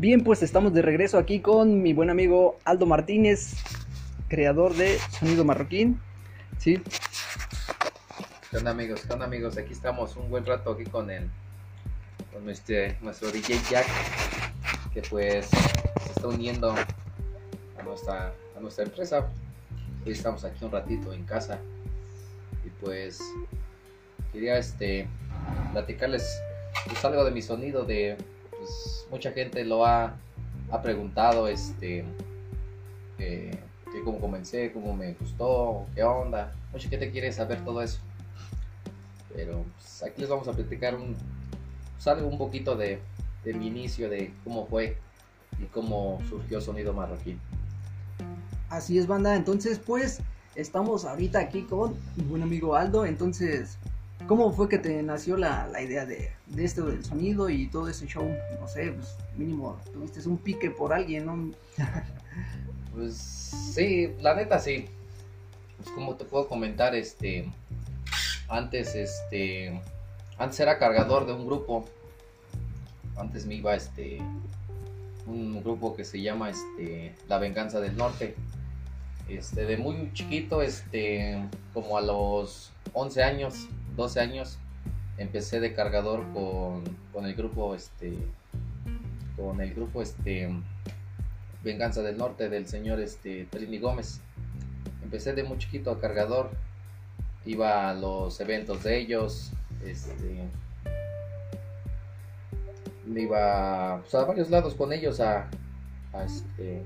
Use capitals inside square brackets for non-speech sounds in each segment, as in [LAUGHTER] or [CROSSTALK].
Bien, pues estamos de regreso aquí con mi buen amigo Aldo Martínez, creador de Sonido Marroquín. ¿Sí? ¿Qué onda amigos? ¿Qué onda amigos? Aquí estamos un buen rato aquí con el con este, nuestro DJ Jack que pues se está uniendo a nuestra, a nuestra empresa. Hoy estamos aquí un ratito en casa y pues quería este platicarles pues, algo de mi sonido de pues mucha gente lo ha, ha preguntado este que, que cómo comencé, cómo me gustó, qué onda. Mucha gente quiere saber todo eso. Pero pues, aquí les vamos a platicar un, pues, algo un poquito de, de mi inicio, de cómo fue y cómo surgió Sonido Marroquín. Así es, banda. Entonces, pues, estamos ahorita aquí con mi buen amigo Aldo. Entonces, ¿cómo fue que te nació la, la idea de, de, esto del sonido y todo ese show? No sé, pues, mínimo, tuviste un pique por alguien, ¿no? [LAUGHS] pues, sí, la neta sí. Pues, como te puedo comentar, este, antes, este, antes era cargador de un grupo. Antes me iba, este, un grupo que se llama, este, La Venganza del Norte este, de muy chiquito, este, como a los 11 años, 12 años, empecé de cargador con, con el grupo, este, con el grupo, este, Venganza del Norte del señor, este, Trini Gómez. Empecé de muy chiquito a cargador, iba a los eventos de ellos, este, iba pues, a varios lados con ellos a, a este,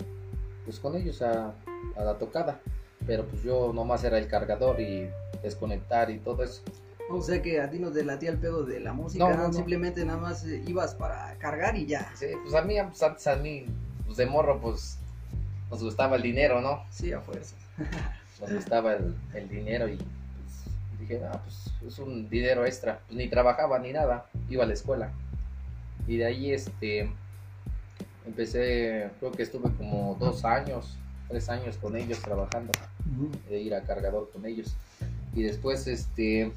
pues con ellos a a la tocada. Pero pues yo nomás era el cargador y desconectar y todo eso. O sea que a ti no te latía el pedo de la música, No, no, no. simplemente nada más eh, ibas para cargar y ya. Sí, pues a mí, pues antes a mí, pues de morro, pues nos gustaba el dinero, ¿no? Sí, a fuerza. [LAUGHS] Nos gustaba el, el dinero y pues, dije, ah, pues es un dinero extra. Pues ni trabajaba ni nada, iba a la escuela. Y de ahí, este, empecé, creo que estuve como dos años, tres años con ellos trabajando. de ir a cargador con ellos. Y después este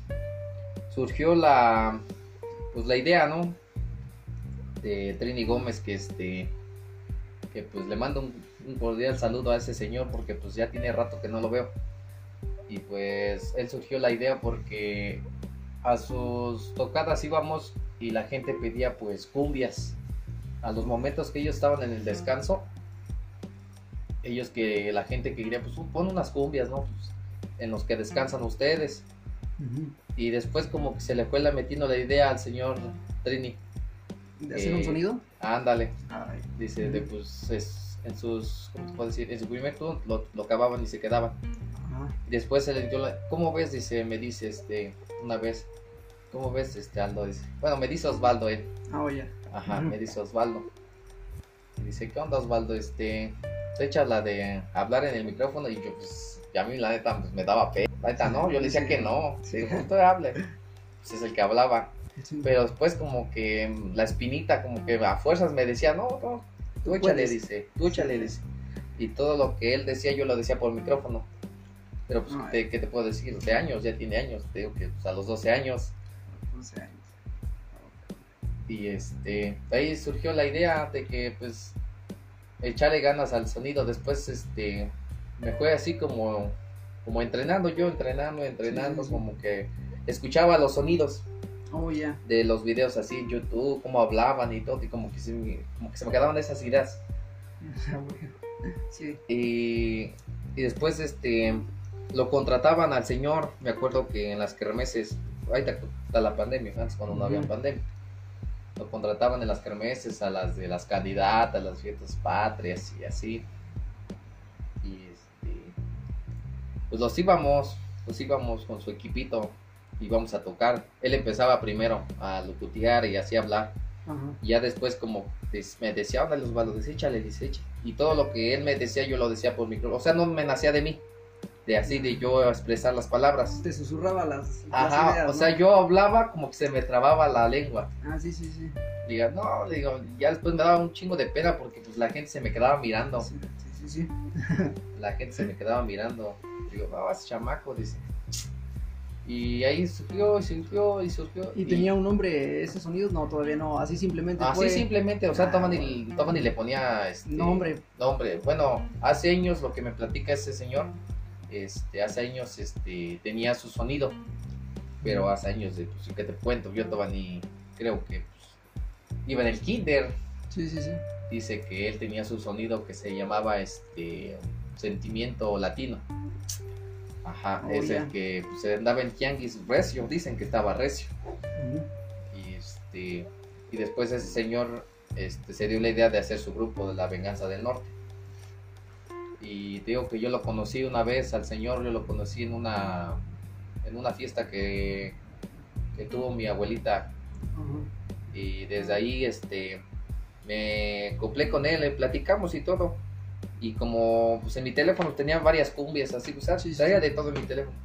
surgió la pues la idea, ¿no? De Trini Gómez que este que pues le mando un, cordial saludo a ese señor porque pues ya tiene rato que no lo veo. Y pues él surgió la idea porque a sus tocadas íbamos y la gente pedía pues cumbias. A los momentos que ellos estaban en el descanso, ellos que la gente que quería, pues pon unas cumbias, ¿no? Pues, en los que descansan ustedes. Y después como que se le fue la metiendo la idea al señor Trini. ¿De hacer un Eh, sonido? Ándale, Ay, dice, de, pues es, en sus, ¿cómo te puedo decir? En su primer turno lo, lo acababan y se quedaban. ajá. Después se le dio la, ¿cómo ves? Dice, me dice, este, una vez, ¿cómo ves, este, Aldo? Dice, bueno, me dice Osvaldo, eh. Ah, oye. Ajá, me dice Osvaldo. Y dice, ¿qué onda Osvaldo? Este, te echas la de hablar en el micrófono y yo pues, y a mí la neta pues, me daba pena. La neta no, yo le decía que no. Sí. Digo, usted hable. Pues es el que hablaba. Sí. Pero después como que mm, la espinita como que a fuerzas me decía, no, no, tú échale, dice, tú échale, dice. Y todo lo que él decía yo lo decía por micrófono. Pero pues, Ay. ¿qué, qué te puedo decir? De años, ya tiene años. Te digo que pues, a los 12 años. 11 años. Y este, ahí surgió la idea de que pues echarle ganas al sonido. Después este me fue así como como entrenando yo, entrenando, entrenando, Sí, sí, sí. como que escuchaba los sonidos Oh, de los videos así en YouTube, cómo hablaban y todo, y como que se como que se me quedaban esas ideas. [LAUGHS] Ah. Sí. Y, y después este lo contrataban al señor, me acuerdo que en las kermeses, ahí está, la pandemia, antes cuando no había pandemia. Lo contrataban en las kermeses a las de las candidatas, las fiestas patrias y así. Pues los íbamos, los íbamos con su equipito, íbamos a tocar. Él empezaba primero a locutear y así hablar. Ajá. Y ya después como me decía, ándale Osvaldo, dice, échale, dice. Y todo lo que él me decía, yo lo decía por micro. O sea, no me nacía de mí. De así, de yo expresar las palabras. Te susurraba las, las Ajá, ideas, o ¿no? sea, yo hablaba como que se me trababa la lengua. Ah, sí, sí, sí. Diga, no, le digo, ya después me daba un chingo de pena porque pues la gente se me quedaba mirando. Sí, sí, sí. sí. La gente se me quedaba mirando. Digo, no, chamaco, dice. Y ahí surgió y surgió y surgió. ¿Y, tenía un nombre ese sonido? No, todavía no. Así simplemente Así fue. simplemente, o sea, Ah, toman y, toman y le ponía este, Nombre. nombre. Bueno, hace años lo que me platica ese señor, este, hace años este, tenía su sonido. Pero hace años, de, pues, ¿qué te cuento? Yo todavía ni, creo que pues, iba en el kinder. Sí, sí, sí. Dice que él tenía su sonido que se llamaba este sentimiento latino. Ajá, Oh, es el que pues, se andaba en tianguis recio, dicen que estaba recio. Y este y después ese señor este, se dio la idea de hacer su grupo de la venganza del norte. Y digo que yo lo conocí una vez al señor, yo lo conocí en una en una fiesta que, que tuvo mi abuelita y desde ahí este me acoplé con él, le platicamos y todo. Y como pues en mi teléfono tenía varias cumbias así, pues Sí, sí, traía sí. de todo en mi teléfono.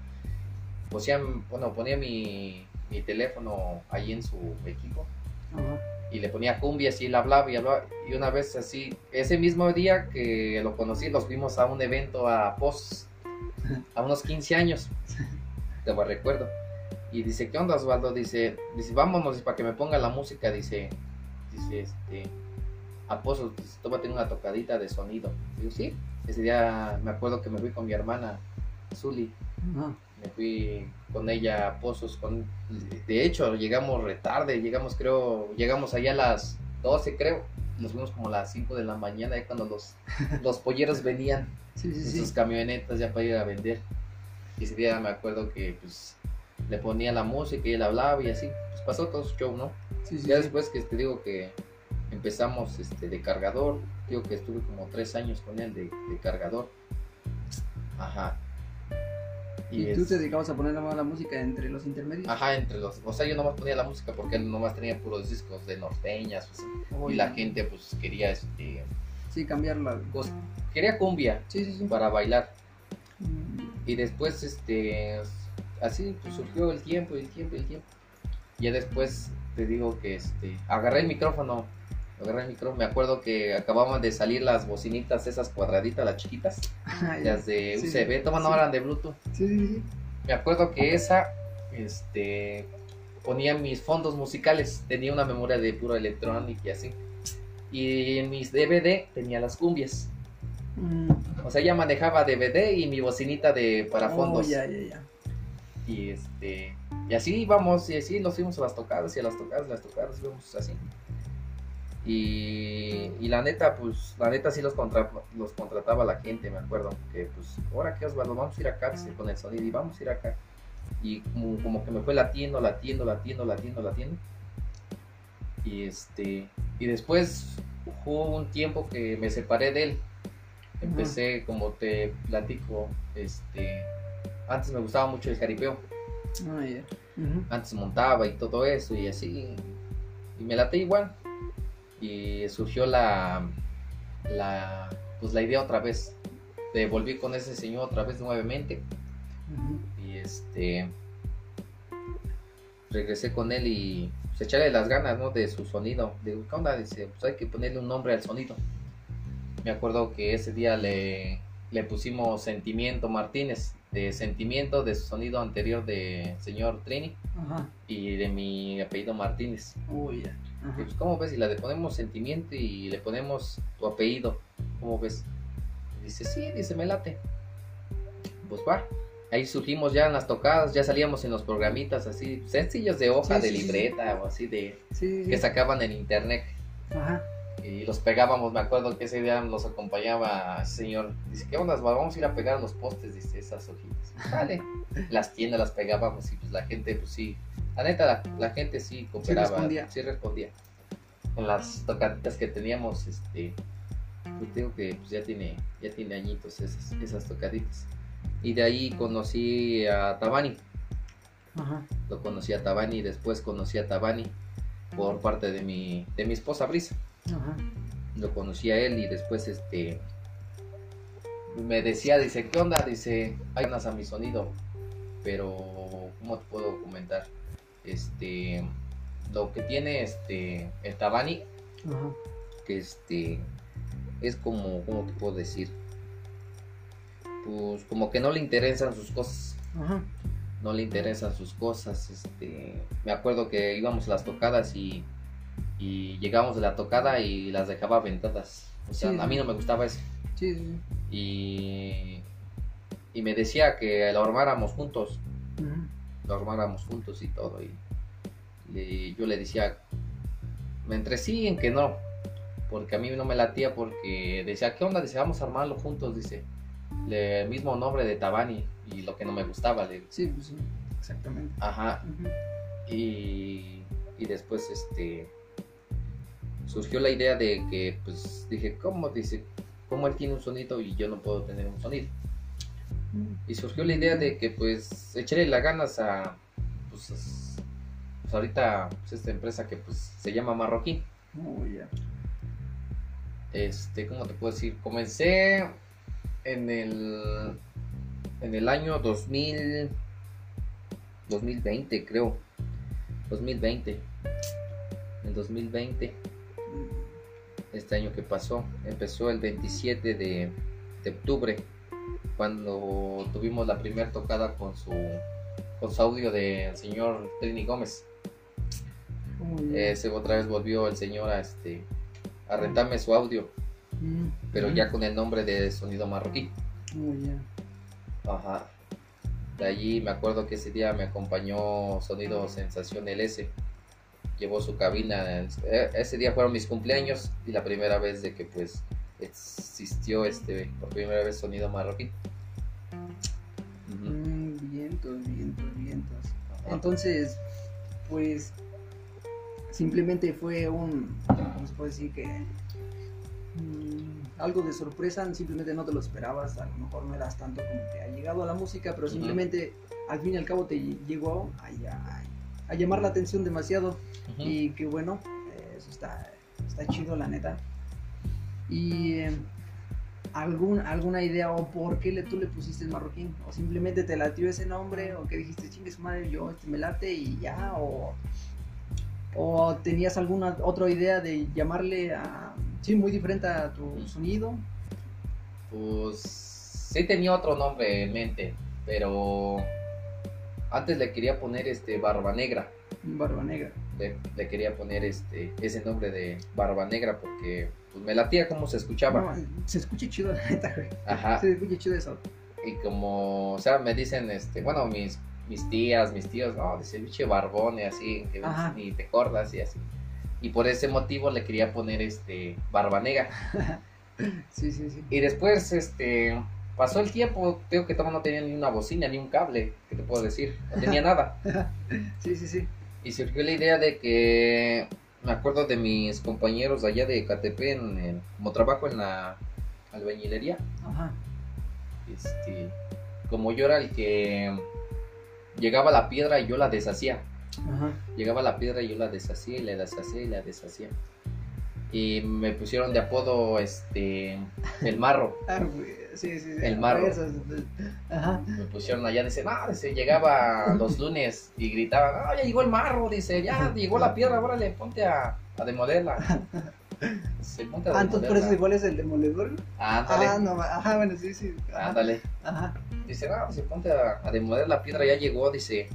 Ponía, bueno, ponía mi, mi teléfono ahí en su equipo Ajá. y le ponía cumbias y él hablaba y hablaba. Y una vez así, ese mismo día que lo conocí, los vimos a un evento a Pozos, a unos 15 años, [LAUGHS] te lo recuerdo. Y dice, ¿qué onda Osvaldo? Dice, dice, vámonos para que me ponga la música, dice, dice, este, a Pozos, dice, tómate una tocadita de sonido. Digo, sí, ese día me acuerdo que me fui con mi hermana, Zuli, me fui con ella a Pozos, con, de hecho llegamos retarde, llegamos creo, llegamos allá a las 12 creo, nos fuimos como a las 5 de la mañana, ahí cuando los, [LAUGHS] los polleros venían Sí, sí, en sí. sus camionetas ya para ir a vender. Y ese día me acuerdo que pues le ponía la música y él hablaba y así, pues pasó todo su show, ¿no? Sí, sí, ya después que te digo que empezamos este de cargador, digo que estuve como tres años con él de, de cargador. Ajá. ¿Y tú es- te dedicabas a poner la, la música entre los intermedios? Ajá, entre los. O sea, yo nomás ponía la música porque él nomás tenía puros discos de norteñas. pues, y la gente, pues, quería este. Sí, cambiarla. cos- quería cumbia Sí, sí, sí. para bailar. Mm, Y después, este. Así pues, surgió el tiempo, el tiempo, el tiempo. Ya después te digo que este. Agarré el micrófono. Agarré el micrófono. Me acuerdo que acababan de salir las bocinitas, esas cuadraditas, las chiquitas. ah. Las de Sí, UCB. Toman sí. ahora de Bluetooth. Sí. Me acuerdo que esa, este, ponía mis fondos musicales, tenía una memoria de puro electrónica y así. Y en mis DVD tenía las cumbias. Mm, O sea, ya manejaba DVD y mi bocinita de para oh, fondos. ya, ya, ya. Y este, y así íbamos, y así nos fuimos a las tocadas y a las tocadas, las tocadas, íbamos así. Y, y la neta, pues, la neta sí los, contra, los contrataba la gente, me acuerdo. Que pues, ahora que Osvaldo, vamos a ir acá dice, con el sonido y vamos a ir acá. Y como, como que me fue latiendo, latiendo, latiendo, latiendo, latiendo. Y este, y después hubo un tiempo que me separé de él. Empecé, como te platico, este, antes me gustaba mucho el jaripeo Ah, antes montaba y todo eso y así y me late igual y surgió la la pues la idea otra vez de volver con ese señor otra vez nuevamente y este regresé con él y pues, echarle las ganas no de su sonido de qué onda dice pues hay que ponerle un nombre al sonido me acuerdo que ese día le le pusimos sentimiento Martínez de sentimiento de su sonido anterior de señor Trini Ajá. y de mi apellido Martínez. Uy, ya. Ajá. pues, ¿cómo ves? Si la le ponemos sentimiento y le ponemos tu apellido, ¿cómo ves? Dice, sí, dice, me late. Pues va. Ahí surgimos ya en las tocadas, ya salíamos en los programitas así, sencillos de hoja, Sí, de sí, sí, libreta o así de que sacaban en internet. Ajá. Y los pegábamos, me acuerdo que ese día nos acompañaba ese señor. Dice, ¿qué onda? Vamos a ir a pegar los postes, dice, esas hojitas. Vale. las tiendas las pegábamos y pues la gente, pues sí. La neta, la, la gente sí cooperaba. respondía. Sí respondía. En las tocaditas que teníamos, este, pues digo que pues, ya tiene, ya tiene añitos esas, esas tocaditas. Y de ahí conocí a Tabani. Ajá. Lo conocí a Tabani y después conocí a Tabani por parte de mi, de mi esposa Brisa Ajá. lo conocí a él y después este me decía, dice, ¿qué onda? Dice, hay unas a mi sonido, pero ¿cómo te puedo comentar? Este, lo que tiene este el Tabani, Ajá. que este es como, ¿cómo te puedo decir? Pues como que no le interesan sus cosas. Ajá. no le interesan sus cosas. Este, me acuerdo que íbamos a las tocadas y, y llegábamos de la tocada y las dejaba aventadas. O sea, Sí, a mí no me gustaba eso. Sí, sí, Y, y me decía que lo armáramos juntos, lo armáramos juntos y todo. Y, yo le decía, entre sí en que no, porque a mí no me latía porque decía, ¿qué onda? Dice, vamos a armarlo juntos, dice. Le- El mismo nombre de Tabani y lo que no me gustaba, le Sí, pues sí, exactamente. ajá, y, y después este surgió la idea de que pues dije cómo dice cómo él tiene un sonido y yo no puedo tener un sonido y surgió la idea de que pues echarle las ganas a pues, pues, ahorita pues, esta empresa que pues se llama Marroquín. Oh, ya. este cómo te puedo decir comencé en el en el año 2000 2020 creo. 2020 en 2020 este año que pasó empezó el 27 de, de octubre cuando tuvimos la primera tocada con su con su audio del señor Trini Gómez ese otra vez volvió el señor a este a rentarme su audio Mm, pero ujú. ya con el nombre de sonido marroquí Oh. Ajá. De allí me acuerdo que ese día me acompañó Sonido Sensación LS. Llevó su cabina. eh, Ese día fueron mis cumpleaños y la primera vez de que pues existió este por primera vez Sonido Marroquí. Ujú. Mm, vientos, vientos, vientos. Entonces, pues simplemente fue un, ¿cómo se puede decir que? mm, algo de sorpresa, simplemente no te lo esperabas, a lo mejor no eras tanto como que ha llegado a la música, pero simplemente al fin y al cabo te llegó a, a- llamar la atención demasiado y que bueno, eso está, está chido la neta. Y eh, algún, alguna idea o por qué le, tú le pusiste marroquín, o simplemente te latió ese nombre, o que dijiste chingue su madre, yo este me late y ya, o, o tenías alguna otra idea de llamarle a, sí, muy diferente a tu sonido. Pues sí tenía otro nombre en mente, pero antes le quería poner este Barba Negra. Barba Negra. le, le quería poner este ese nombre de Barba Negra porque pues, me latía como se escuchaba. No, se escucha chido la neta, güey. Ajá. Se escucha chido eso. Y como, o sea, me dicen, este, bueno, mis, mis tías, mis tíos, no, dice, biche barbón y así, que ni te cortas y así. Y por ese motivo le quería poner este Barba Negra. [LAUGHS] Sí, sí, sí. Y después, este, pasó el tiempo, creo que todavía no tenía ni una bocina, ni un cable, ¿qué te puedo decir? No tenía [LAUGHS] nada. Sí, sí, sí. Y surgió la idea de que me acuerdo de mis compañeros de allá de Catepec, en el- como trabajo en la albañilería, Ajá. este, como yo era el que llegaba la piedra y yo la deshacía, Ajá. llegaba la piedra y yo la deshacía y la deshacía y la deshacía. Y me pusieron de apodo este el marro. [LAUGHS] Ah, güey, sí, sí, sí. El marro. Eso, Ajá. Me pusieron allá, dice, no, dice, llegaba los lunes y gritaban, ah, ya llegó el marro, dice, ya llegó la piedra, órale, ponte a, a demolerla. Dice, ponte a Ah, entonces por eso igual es el demoledor. Ah, no, ma- ajá, bueno, sí, sí. Ajá. ándale. Ajá. Dice, no, dice, ponte a, a demoler la piedra, ya llegó, dice,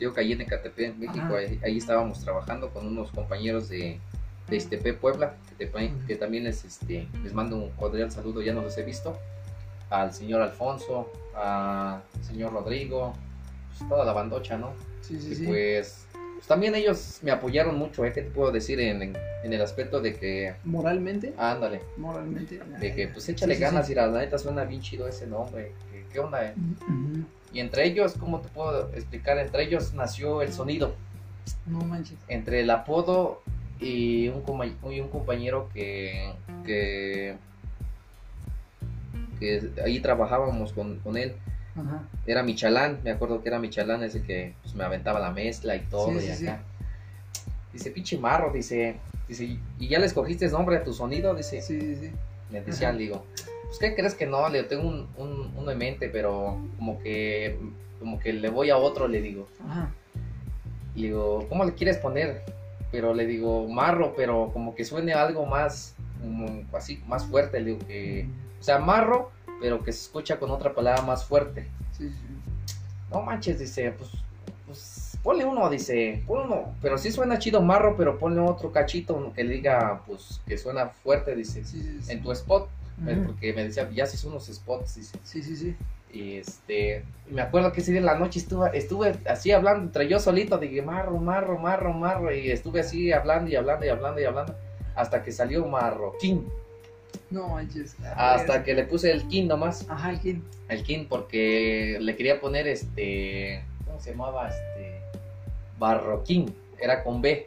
yo caí en Ecatepec, México, ahí, ahí estábamos trabajando con unos compañeros de, de Iztepec, Puebla, que, te- que también les, este, les mando un cordial saludo, ya no los he visto, al señor Alfonso, al señor Rodrigo, pues toda la bandocha, ¿no? Sí, sí, y sí. pues, pues también ellos me apoyaron mucho, ¿eh? ¿Qué te puedo decir en, en- en el aspecto de que, Moralmente, ándale, moralmente. de que pues échale Sí, ganas y la neta suena bien chido ese nombre, ¿qué, qué onda? eh? Ujú. Y entre ellos, ¿cómo te puedo explicar? Entre ellos nació el sonido, No manches. entre el apodo y un, y un compañero que, que, que ahí trabajábamos con, con él. Ajá. Era Michalán, me acuerdo que era Michalán ese que pues, me aventaba la mezcla y todo Sí, y sí, acá. Dice, pinche marro, dice, dice, ¿y ya le escogiste nombre a tu sonido? Dice, Sí, sí, sí. me decía, Ajá. le digo, pues ¿qué crees que no? Le tengo un, un- uno en mente, pero como que, como que le voy a otro, le digo. Ajá. Le digo, ¿cómo le quieres poner? Pero le digo, marro, pero como que suene algo más, como así, más fuerte, le digo que, o sea, marro, pero que se escucha con otra palabra más fuerte. Sí, sí. no manches, dice, pues, pues ponle uno, dice, ponle uno, pero sí suena chido marro, pero ponle otro cachito que le diga, pues, que suena fuerte, dice, Sí, en tu spot, eh, porque me decía, ya haces unos spots, dice, Sí, sí, sí. y este, me acuerdo que ese día en la noche estuve, estuve así hablando entre yo solito, dije, marro, marro, marro, marro, y estuve así hablando y hablando y hablando y hablando, hasta que salió marroquín, No manches. hasta que le puse el king nomás. Ajá, el quién. El King porque le quería poner este. ¿Cómo se llamaba? Este. Barroquín. Era con B.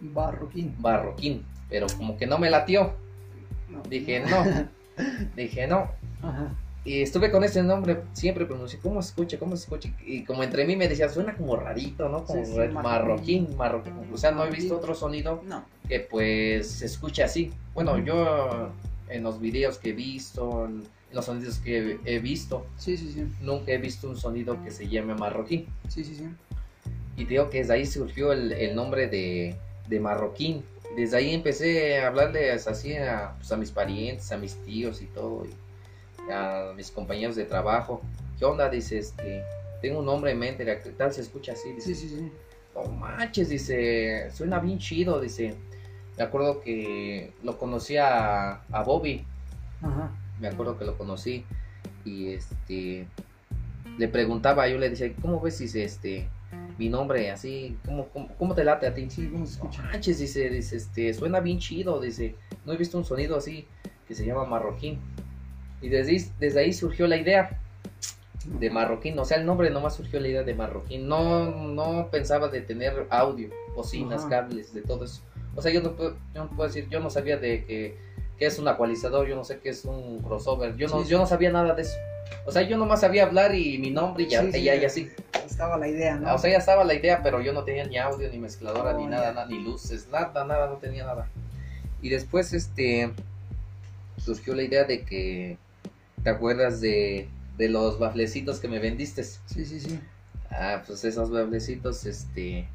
Barroquín. Barroquín. Pero como que no me latió. No. Dije no. [LAUGHS] Dije no. Ajá. Y estuve con ese nombre. Siempre pronuncié. ¿Cómo se escucha? ¿Cómo se escucha? Y como entre mí me decía, suena como rarito, ¿no? Como Sí, sí, marroquín. marroquín. O sea, no he visto otro sonido No. que pues se escuche así. Bueno, yo en los videos que he visto, en los sonidos que he visto, Sí, sí, sí. nunca he visto un sonido que se llame marroquín. Sí, sí, sí. Y digo que desde ahí surgió el, el nombre de, de marroquín. Desde ahí empecé a hablarles así a, pues, a mis parientes, a mis tíos y todo, y a mis compañeros de trabajo. ¿Qué onda? Dice, este, tengo un nombre en mente, ¿qué tal se escucha así? Dice, Sí, sí, sí. no manches, dice, suena bien chido, dice. Me acuerdo que lo conocí a, a Bobby, Ajá. me acuerdo que lo conocí y este le preguntaba, yo le decía, ¿cómo ves dice este mi nombre así, cómo, cómo, cómo te late a ti? Sí, manches, dice, dice, este, suena bien chido, dice, no he visto un sonido así que se llama marroquín. Y desde, ahí- desde ahí surgió la idea de marroquín, o sea, el nombre nomás surgió la idea de marroquín. No, no pensaba de tener audio, bocinas, Ajá. cables, de todo eso. O sea, yo no puedo, yo no puedo decir, yo no sabía de que, qué es un ecualizador, yo no sé qué es un crossover, yo no, Sí, yo no sabía nada de eso. O sea, yo nomás sabía hablar y mi nombre y ya, Sí, sí, y ya- así. Estaba la idea, ¿no? O sea, ya estaba la idea, pero yo no tenía ni audio, ni mezcladora, ni nada, nada, ni luces, nada, nada, no tenía nada. Y después, este, surgió la idea de que, ¿te acuerdas de, de los baflecitos que me vendiste? Sí, sí, sí. Ah, pues esos baflecitos, este,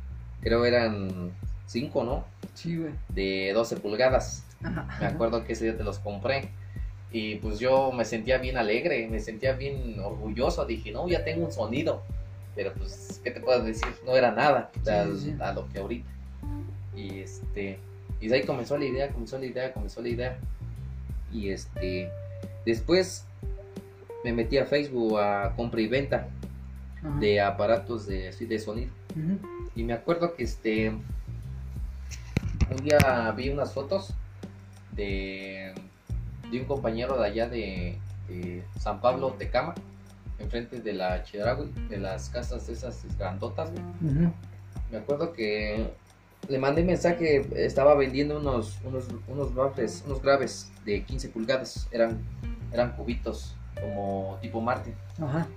creo eran cinco, ¿no? Sí, güey. De 12 pulgadas. Ajá. Me acuerdo que ese día te los compré. Y pues yo me sentía bien alegre, me sentía bien orgulloso. Dije, no, ya tengo un sonido. Pero pues, ¿qué te puedo decir? No era nada Sí, a, sí, sí. a lo que ahorita. Y este, y de ahí comenzó la idea, comenzó la idea, comenzó la idea. Y este, después me metí a Facebook a compra y venta Ajá. de aparatos de, de sonido. Y me acuerdo que este un día vi unas fotos de, de un compañero de allá de, de San Pablo Tecama, enfrente de la Chedraui, de las casas esas grandotas. güey. Me acuerdo que le mandé mensaje, estaba vendiendo unos unos unos baffles, unos graves de 15 pulgadas, eran eran cubitos como tipo. Ajá.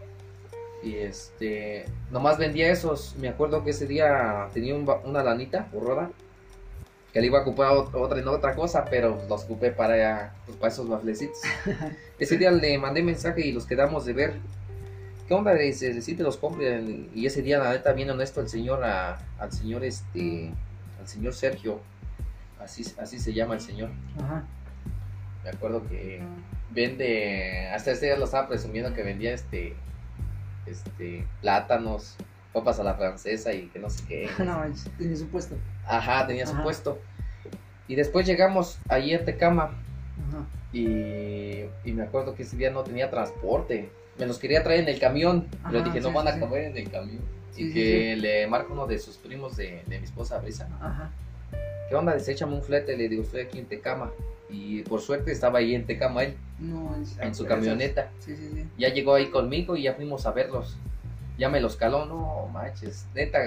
Y este, nomás vendía esos. Me acuerdo que ese día tenía un una lanita borrada. Que le iba a ocupar ot- otra en otra cosa, pero los ocupé para, pues, para esos baflecitos. [LAUGHS] ese día le mandé mensaje y los quedamos de ver. ¿Qué onda? Dice, si te los compré. Y ese día, la neta, bien honesto, el señor, a- al señor, este, al señor Sergio. Así, así se llama el señor. Ajá. Me acuerdo que vende, hasta este día lo estaba presumiendo que vendía este, este, plátanos, papas a la francesa y que no sé qué. [LAUGHS] No, tenía su puesto. Ajá, tenía su Ajá. puesto. Y después llegamos allí a Tecama Ajá. y, y me acuerdo que ese día no tenía transporte. Me los quería traer en el camión, pero Ajá, dije, no sí, van sí, a sí. comer en el camión. Sí, y sí, que le marco uno de sus primos de, de mi esposa, Brisa. Ajá. ¿Qué onda? Dice, échame un flete. Le digo, estoy aquí en Tecama. Y por suerte estaba ahí en Tecama él, No, manches. en su camioneta. Sí, sí, sí. Ya llegó ahí conmigo y ya fuimos a verlos. Ya me los caló, no manches. Neta,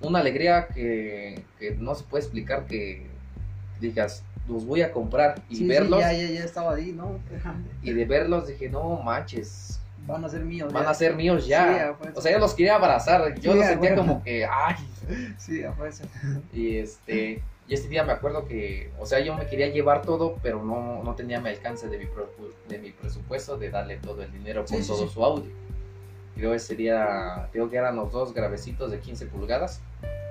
una alegría que, que no se puede explicar que digas, los voy a comprar y Sí, sí, verlos. ya, ya, ya estaba ahí, ¿no? Y de verlos dije, no manches, Van a ser míos. van ya. a ser míos ya. o sea, yo los quería abrazar. Yo los sentía como que, ay. Sí. Y este, y este día me acuerdo que, o sea, yo me quería llevar todo, pero no, no tenía mi alcance de mi, pro- de mi presupuesto de darle todo el dinero sí, todo su audio. Creo ese día, creo que eran los dos gravecitos de 15 pulgadas.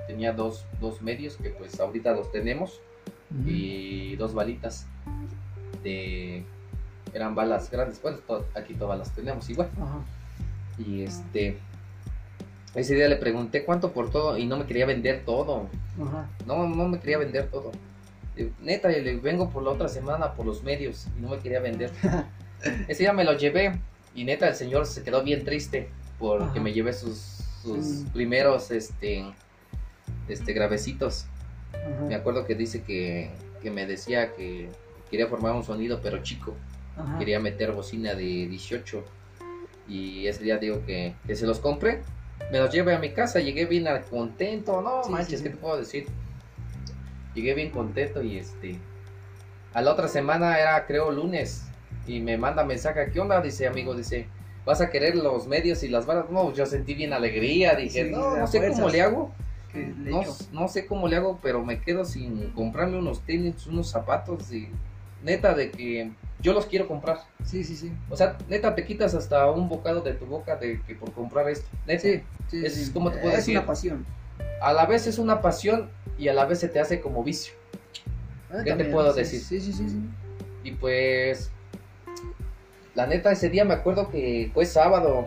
Tenía dos, dos medios que pues ahorita los tenemos y dos balitas de eran balas grandes bueno aquí todas las tenemos igual Ajá. y este Ese día le pregunté cuánto por todo y no me quería vender todo. Ajá. No, no me quería vender todo. Neta, le vengo por la otra semana por los medios y no me quería vender. [LAUGHS] Ese día me lo llevé y neta el señor se quedó bien triste porque Ajá. me llevé sus, primeros este, este gravecitos. Ajá. Me acuerdo que dice que, que me decía que quería formar un sonido pero chico. Ajá. Quería meter bocina de 18 y ese día digo que, que se los compré. Me los llevé a mi casa, llegué bien contento, no Sí, manches, sí, sí. ¿qué te puedo decir? Llegué bien contento y este... A la otra semana era creo lunes y me manda mensaje, ¿qué onda? Dice amigo, dice, ¿vas a querer los medios y las varas? No, yo sentí bien alegría, dije, Sí, no, no sé cómo le hago. No, no sé cómo le hago, pero me quedo sin comprarme unos tenis, unos zapatos y neta de que yo los quiero comprar. Sí, sí, sí. O sea, neta te quitas hasta un bocado de tu boca de que por comprar esto. Neta, Sí, sí, Es sí. como te puedo es decir. una pasión. a la vez es una pasión y a la vez se te hace como vicio. Ah, ¿Qué te puedo decir? Sí, sí, sí, sí. Y pues, la neta ese día me acuerdo que fue sábado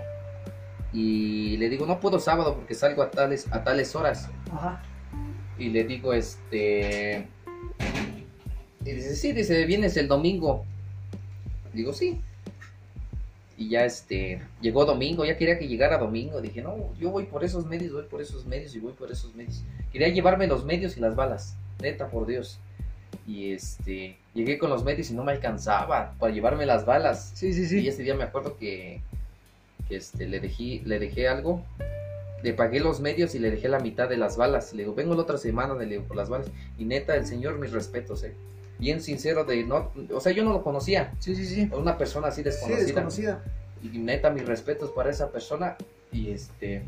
y le digo, no puedo sábado porque salgo a tales, a tales horas. Ajá. Y le digo, este... Y dice, sí, dice, vienes el domingo. Digo, sí. Y ya este, llegó domingo, ya quería que llegara domingo. Dije, no, yo voy por esos medios, voy por esos medios y voy por esos medios. Quería llevarme los medios y las balas, neta, por Dios. Y este, llegué con los medios y no me alcanzaba para llevarme las balas. Sí, sí, Y sí. ese día me acuerdo que, que, este, le, dejé, le dejé algo. Le pagué los medios y le dejé la mitad de las balas. Le digo, vengo la otra semana le digo, por las balas. Y neta, el señor, mis respetos, eh. Bien sincero de no, o sea, yo no lo conocía. Sí, sí, sí. Una persona así Sí, desconocida. desconocida. Y neta, mis respetos para esa persona. Y este,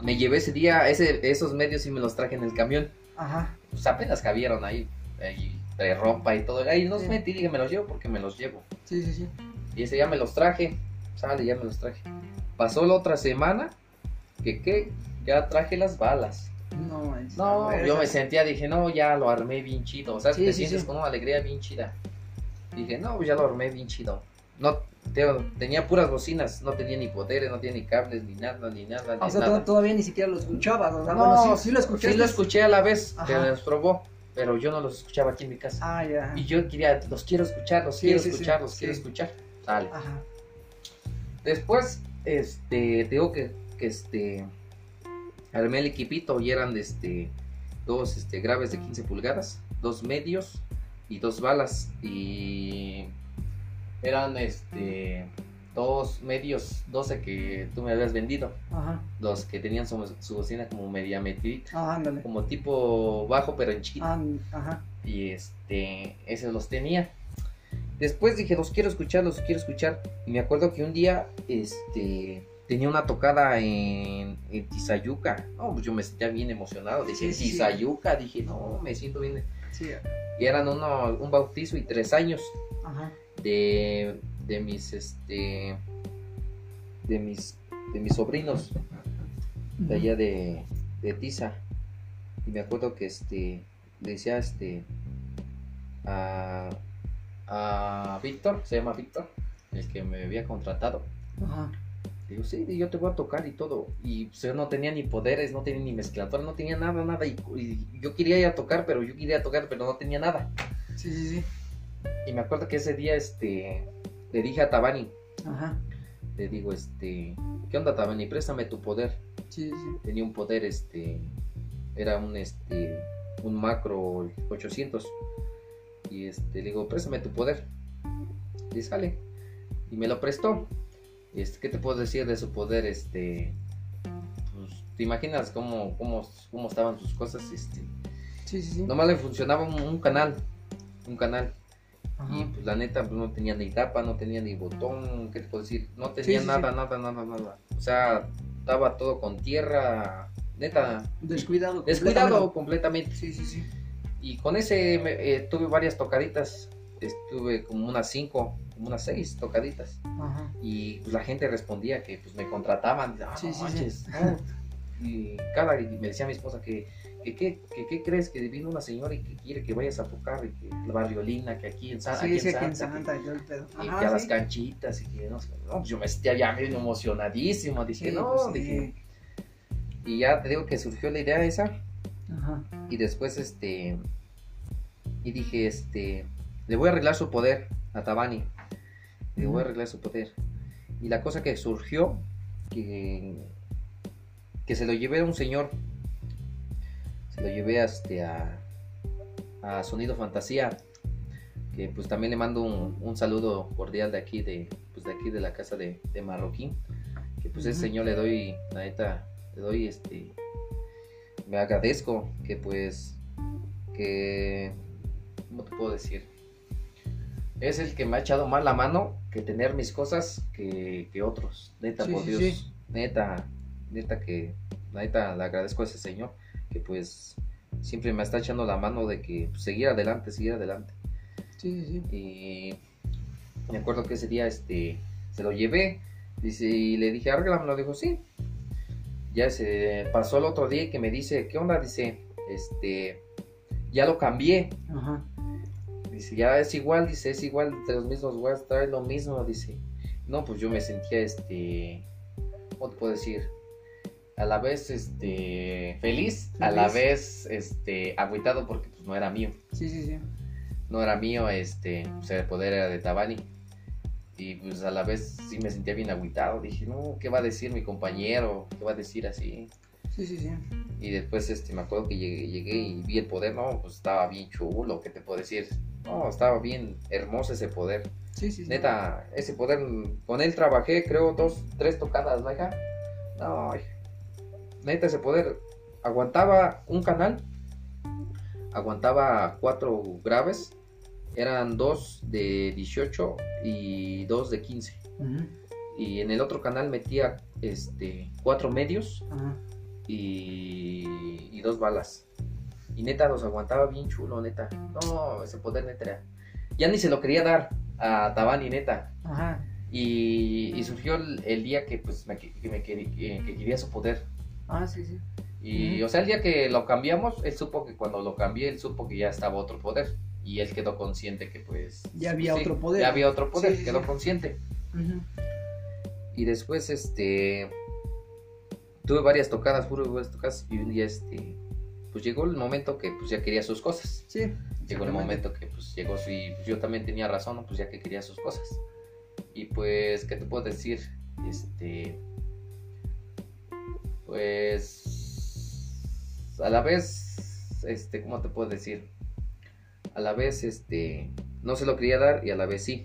me llevé ese día, ese, esos medios y me los traje en el camión. Ajá. Pues apenas cabieron ahí, ahí de ropa y todo. Ahí no Sí. metí, dije, me los llevo porque me los llevo. Sí, sí, sí. Y ese ya me los traje. Sale, ya me los traje. Pasó la otra semana. Que qué, ya traje las balas. No, manches, No, ver, yo me sentía, dije, no, ya lo armé bien chido. O sea, Sí, te sí, sientes con una alegría bien chida. Dije, no, pues ya lo armé bien chido. No, te- tenía puras bocinas, no tenía ni poderes, no tenía ni cables, ni nada, ni nada, O ni sea, nada. todavía ni siquiera lo escuchabas. O sea, No, bueno, sí, sí lo escuché. Sí lo escuché a la vez, que Ajá. los probó, pero yo no los escuchaba aquí en mi casa. Ah, ya. Y yo quería, los quiero escuchar, los Sí, quiero sí, sí, escuchar, los quiero escuchar. Dale. Ajá. Después, este, digo que, que este, armé el equipito y eran, este, dos, este, graves de 15 pulgadas, dos medios y dos balas y eran, este, dos medios, 12 que tú me habías vendido, Ajá. los que tenían su, su bocina como media metidita, Ah, como tipo bajo pero en chiquito Ah, ajá. y este, esos los tenía. Después dije, los quiero escuchar, los quiero escuchar. Y me acuerdo que un día, este, tenía una tocada en, en Tizayuca. No, pues yo me sentía bien emocionado. Dije, Sí, sí, sí. Tizayuca, dije, no, me siento bien. Sí. Y eran uno, un bautizo y tres años Ajá. de, de mis, este, de mis, de mis sobrinos de allá de, de Tiza. Y me acuerdo que este le decía este a, a Víctor, se llama Víctor, el que me había contratado. Ajá. Digo, sí, yo te voy a tocar y todo. Y pues, yo no tenía ni poderes, no tenía ni mezclador, no tenía nada, nada. Y, y yo quería ir a tocar, pero yo quería tocar, pero no tenía nada. Sí, sí, sí. Y me acuerdo que ese día este le dije a Tabani, Ajá. le digo, este, ¿qué onda Tabani? Préstame tu poder. Sí, sí, tenía un poder, este, era un, este, un macro 800. Y este, le digo, préstame tu poder. Y sale. Y me lo prestó. Este, ¿Qué te puedo decir de su poder? Este, pues, ¿te imaginas cómo, cómo, cómo estaban sus cosas? Este, Sí, sí, sí. nomás le funcionaba un, un canal. Un canal. Ajá. Y pues la neta pues, no tenía ni tapa, no tenía ni botón, ¿qué te puedo decir? No tenía sí, nada, sí. nada, nada, nada. O sea, estaba todo con tierra, neta, Descuidado. descuidado completamente. Sí, sí, sí. Y con ese me- eh, tuve varias tocaditas, estuve como unas cinco, como unas seis tocaditas. Ajá. Y pues la gente respondía que pues me contrataban, ah, Sí, no sí, sí. manches, no. Y cada, y me decía mi esposa que, que, que, que qué crees que vino una señora y que quiere que vayas a tocar y que la barriolina, que aquí en, Sa- Sí, aquí sí, en aquí en Santa, que- Santa, yo el pedo. y Ajá, que a las canchitas y que no, sé, no, yo me sentía ya bien emocionadísimo, dije, no, pues, dije, Y ya te digo que surgió la idea esa. Ajá. Y después, este. Y dije, este. Le voy a arreglar su poder a Tabani. Le voy a arreglar su poder. Y la cosa que surgió, que. Que se lo llevé a un señor. Se lo llevé a, este, a, a Sonido Fantasía. Que pues también le mando un, un saludo cordial de aquí, de, pues, de aquí de la casa de, de Marroquín. Que pues ese señor le doy, la neta, le doy este. Me agradezco que pues. Que. ¿Cómo te puedo decir? Es el que me ha echado más la mano que tener mis cosas que, que otros. Neta, Sí, por sí, Dios. sí. Neta, neta que. Neta, le agradezco a ese señor que pues siempre me está echando la mano de que pues, seguir adelante, seguir adelante. Sí, sí, sí. Y me acuerdo que ese día este se lo llevé dice, y le dije, arréglamelo. Dijo, sí. Ya se pasó el otro día y que me dice, ¿qué onda? Dice, este, ya lo cambié. Ajá. Dice, ya es igual, dice, es igual de los mismos güeyes, trae lo mismo, dice. No, pues yo me sentía, este, ¿cómo te puedo decir? A la vez, este, feliz, a la vez, este, agüitado porque pues no era mío. Sí, sí, sí. No era mío, este, pues el poder era de Tabani. Y pues a la vez sí me sentía bien agüitado. Dije, no, ¿qué va a decir mi compañero? ¿Qué va a decir así? Sí, sí, sí. Y después este, me acuerdo que llegué, llegué y vi el poder, no, pues estaba bien chulo, ¿qué te puedo decir? No, estaba bien hermoso ese poder. Sí, sí, sí. Neta, ese poder, con él trabajé, creo, dos, tres tocadas, ¿no, hija? No, hija. Neta, ese poder aguantaba un canal, aguantaba cuatro graves, eran dos de 18 y dos de 15. Ujú. Y en el otro canal metía este, cuatro medios y, y dos balas. Y neta, los aguantaba bien chulo, neta. No, ese poder neta era- Ya ni se lo quería dar a Tabani, neta. Ajá. Y, y surgió el, el día que pues me, que, me que quería su poder. Ah, sí, sí. Y o sea, el día que lo cambiamos, él supo que cuando lo cambié, él supo que ya estaba otro poder. Y él quedó consciente que pues... Ya había sí, otro poder. Ya había otro poder, Sí, sí, quedó sí. consciente. Y después, este. Tuve varias tocadas, puro varias tocadas. Y un día, este. Pues llegó el momento que pues ya quería sus cosas. Sí. Llegó el momento que pues llegó. Y pues, yo también tenía razón, ¿no? Pues ya que quería sus cosas. Y pues, ¿qué te puedo decir? Este. Pues. A la vez. Este, ¿cómo te puedo decir? A la vez, este. No se lo quería dar y a la vez sí.